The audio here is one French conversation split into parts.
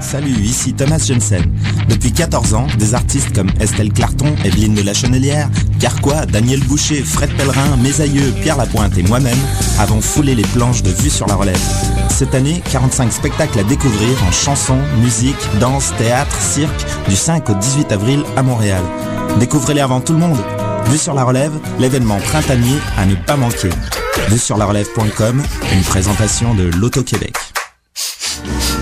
Salut, ici Thomas Jensen. Depuis 14 ans, des artistes comme Estelle Clarton, Evelyne de la Chenelière, Quoi, Daniel Boucher, Fred Pellerin, mes Pierre Lapointe et moi-même avons foulé les planches de Vue sur la Relève. Cette année, 45 spectacles à découvrir en chansons, musique, danse, théâtre, cirque, du 5 au 18 avril à Montréal. Découvrez-les avant tout le monde. Vue sur la Relève, l'événement printanier à ne pas manquer. Vue sur la relève.com, une présentation de l'Auto-Québec.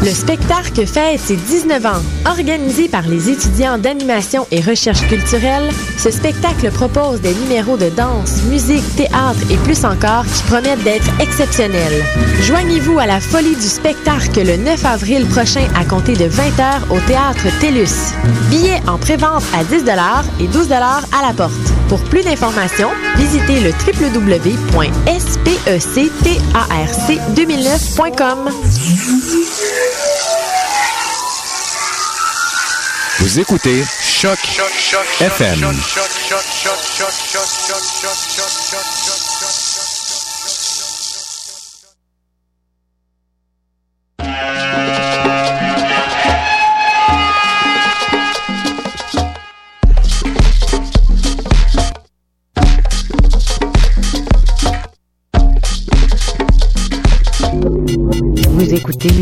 Le spectacle fête ses 19 ans. Organisé par les étudiants d'animation et recherche culturelle, ce spectacle propose des numéros de danse, musique, théâtre et plus encore qui promettent d'être exceptionnels. Joignez-vous à la folie du spectacle le 9 avril prochain à compter de 20h au théâtre TELUS. Billets en prévente à 10 et 12 à la porte. Pour plus d'informations, visitez le www.spectarc2009.com. Vous écoutez Choc, FM. Vous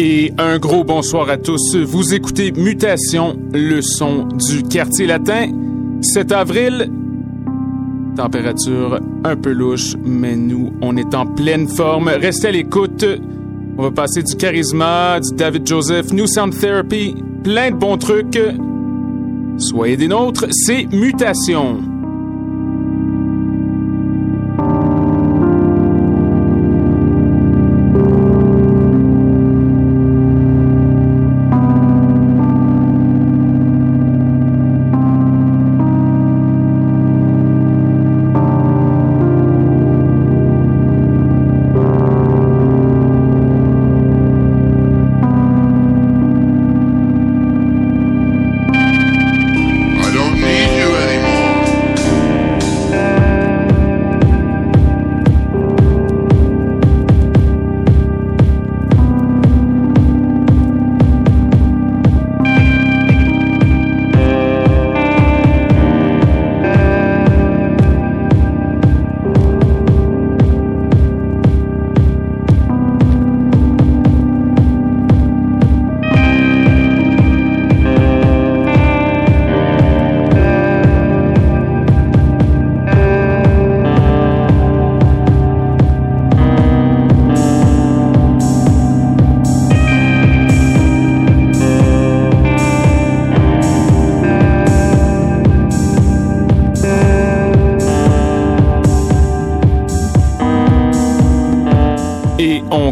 Et un gros bonsoir à tous. Vous écoutez Mutation, le son du quartier latin. 7 avril, température un peu louche, mais nous, on est en pleine forme. Restez à l'écoute. On va passer du charisma, du David Joseph, New Sound Therapy, plein de bons trucs. Soyez des nôtres, c'est Mutation.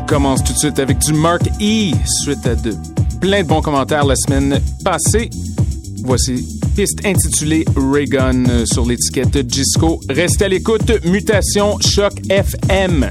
Commence tout de suite avec du Mark E. Suite à de plein de bons commentaires la semaine passée. Voici piste intitulée Raygun euh, sur l'étiquette Disco. Restez à l'écoute. Mutation Choc FM.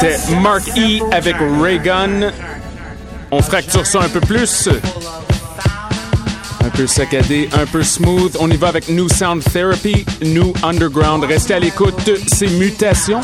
C'était Mark E avec Raygun. On fracture ça un peu plus. Un peu saccadé, un peu smooth. On y va avec New Sound Therapy, New Underground. Restez à l'écoute, ces mutations.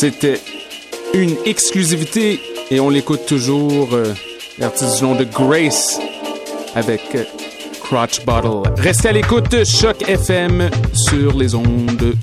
C'était une exclusivité et on l'écoute toujours. Euh, de Grace avec euh, Crotch Bottle. Restez à l'écoute, Choc FM sur les ondes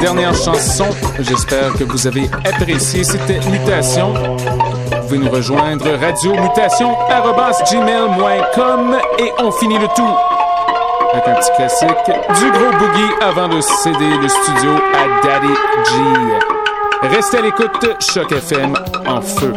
dernière chanson. J'espère que vous avez apprécié. C'était Mutation. Vous pouvez nous rejoindre radiomutation.gmail.com et on finit le tout avec un petit classique du gros boogie avant de céder le studio à Daddy G. Restez à l'écoute, Choc FM en feu.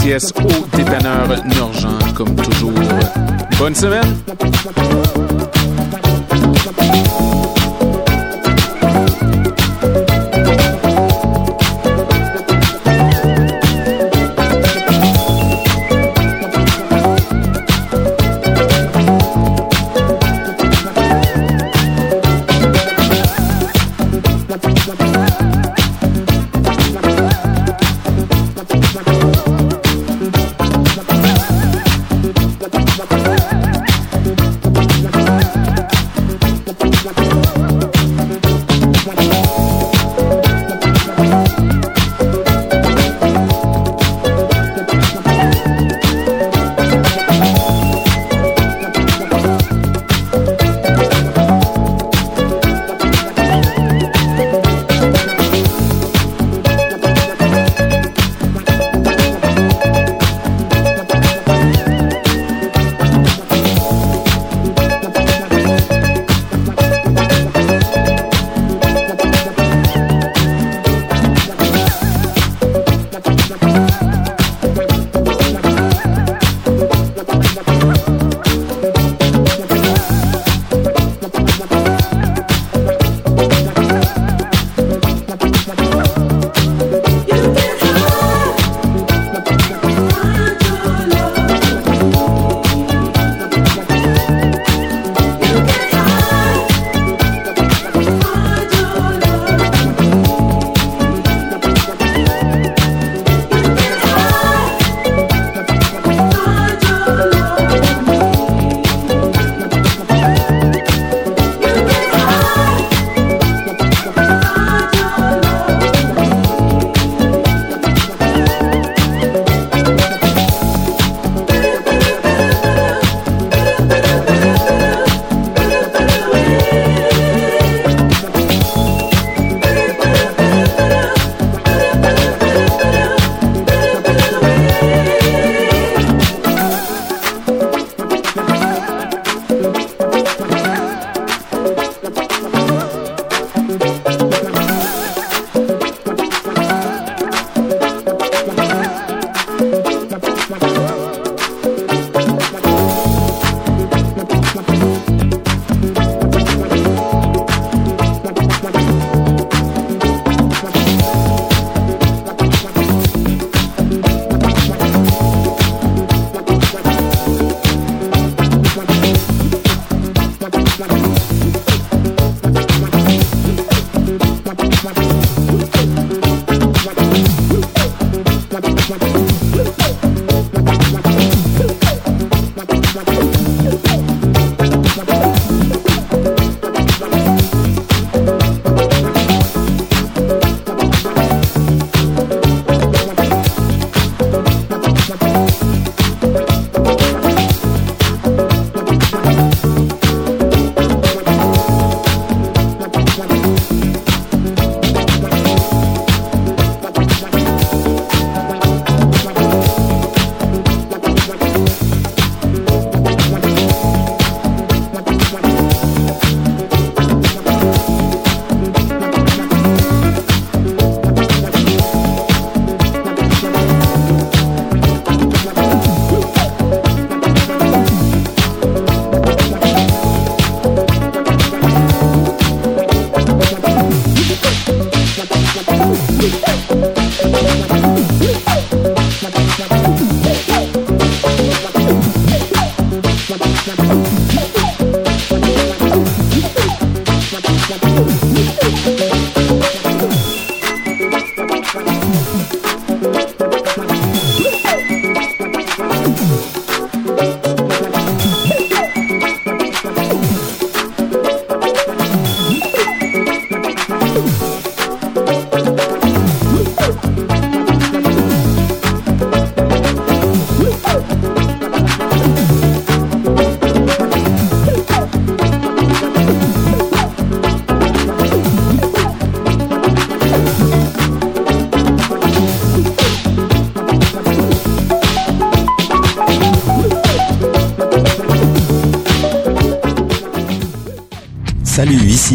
Yes au dépanneur Norgent, comme toujours. Bonne semaine!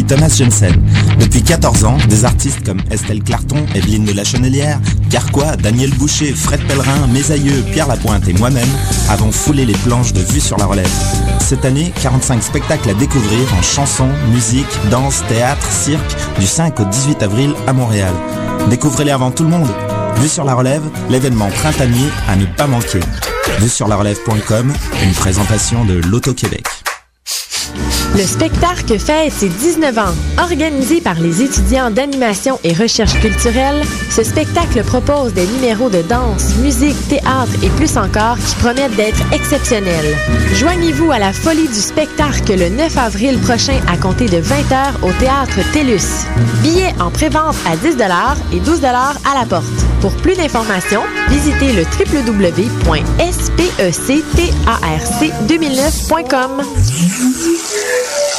Thomas Jensen. Depuis 14 ans, des artistes comme Estelle Clarton, Evelyne de la Chenelière, Carquois, Daniel Boucher, Fred Pellerin, mes aïeux, Pierre Lapointe et moi-même avons foulé les planches de Vue sur la Relève. Cette année, 45 spectacles à découvrir en chansons, musique, danse, théâtre, cirque, du 5 au 18 avril à Montréal. Découvrez-les avant tout le monde. Vue sur la Relève, l'événement printanier à ne pas manquer. Vue sur la relève.com, une présentation de l'Auto-Québec. Le spectacle fête ses 19 ans. Organisé par les étudiants d'animation et recherche culturelle, ce spectacle propose des numéros de danse, musique, théâtre et plus encore qui promettent d'être exceptionnels. Joignez-vous à la folie du spectacle le 9 avril prochain à compter de 20h au théâtre TELUS. Billets en prévente à 10 et 12 à la porte. Pour plus d'informations, visitez le www.spectarc2009.com. Uhum.